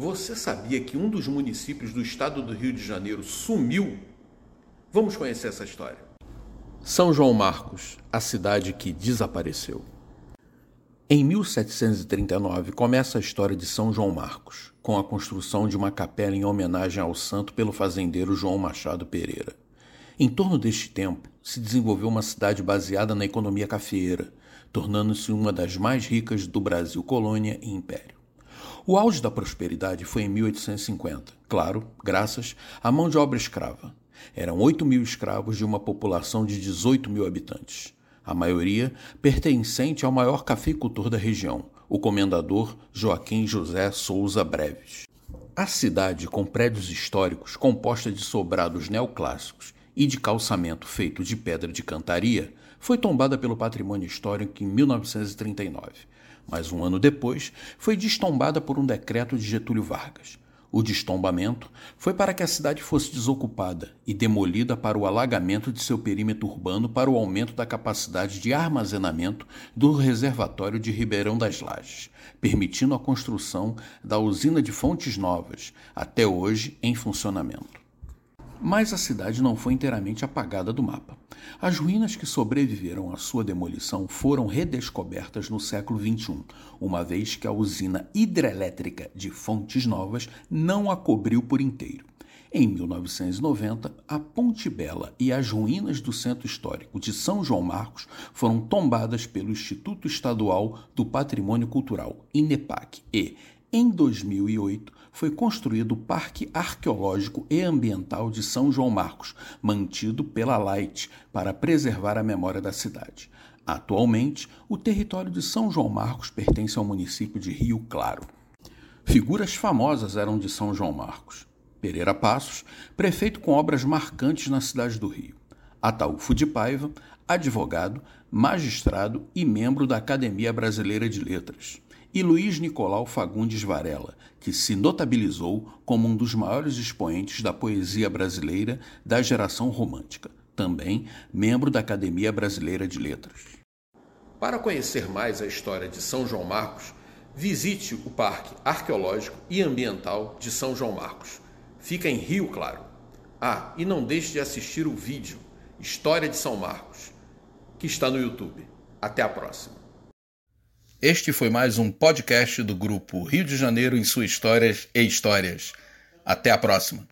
Você sabia que um dos municípios do estado do Rio de Janeiro sumiu? Vamos conhecer essa história. São João Marcos, a cidade que desapareceu. Em 1739 começa a história de São João Marcos, com a construção de uma capela em homenagem ao santo pelo fazendeiro João Machado Pereira. Em torno deste tempo, se desenvolveu uma cidade baseada na economia cafeeira, tornando-se uma das mais ricas do Brasil colônia e império. O auge da prosperidade foi em 1850, claro, graças à mão de obra escrava. Eram 8 mil escravos de uma população de 18 mil habitantes, a maioria pertencente ao maior cafeicultor da região, o comendador Joaquim José Souza Breves. A cidade, com prédios históricos composta de sobrados neoclássicos e de calçamento feito de pedra de cantaria, foi tombada pelo patrimônio histórico em 1939 mas um ano depois foi destombada por um decreto de Getúlio Vargas. O destombamento foi para que a cidade fosse desocupada e demolida para o alagamento de seu perímetro urbano para o aumento da capacidade de armazenamento do reservatório de Ribeirão das Lajes, permitindo a construção da usina de Fontes Novas, até hoje em funcionamento. Mas a cidade não foi inteiramente apagada do mapa. As ruínas que sobreviveram à sua demolição foram redescobertas no século XXI, uma vez que a usina hidrelétrica de Fontes Novas não a cobriu por inteiro. Em 1990, a Ponte Bela e as ruínas do Centro Histórico de São João Marcos foram tombadas pelo Instituto Estadual do Patrimônio Cultural, INEPAC, e, em 2008, foi construído o Parque Arqueológico e Ambiental de São João Marcos, mantido pela Light para preservar a memória da cidade. Atualmente, o território de São João Marcos pertence ao município de Rio Claro. Figuras famosas eram de São João Marcos. Pereira Passos, prefeito com obras marcantes na cidade do Rio. Ataúfo de Paiva, advogado, magistrado e membro da Academia Brasileira de Letras e Luiz Nicolau Fagundes Varela, que se notabilizou como um dos maiores expoentes da poesia brasileira da geração romântica, também membro da Academia Brasileira de Letras. Para conhecer mais a história de São João Marcos, visite o Parque Arqueológico e Ambiental de São João Marcos. Fica em Rio Claro. Ah, e não deixe de assistir o vídeo História de São Marcos, que está no YouTube. Até a próxima. Este foi mais um podcast do grupo Rio de Janeiro em suas histórias e histórias. Até a próxima.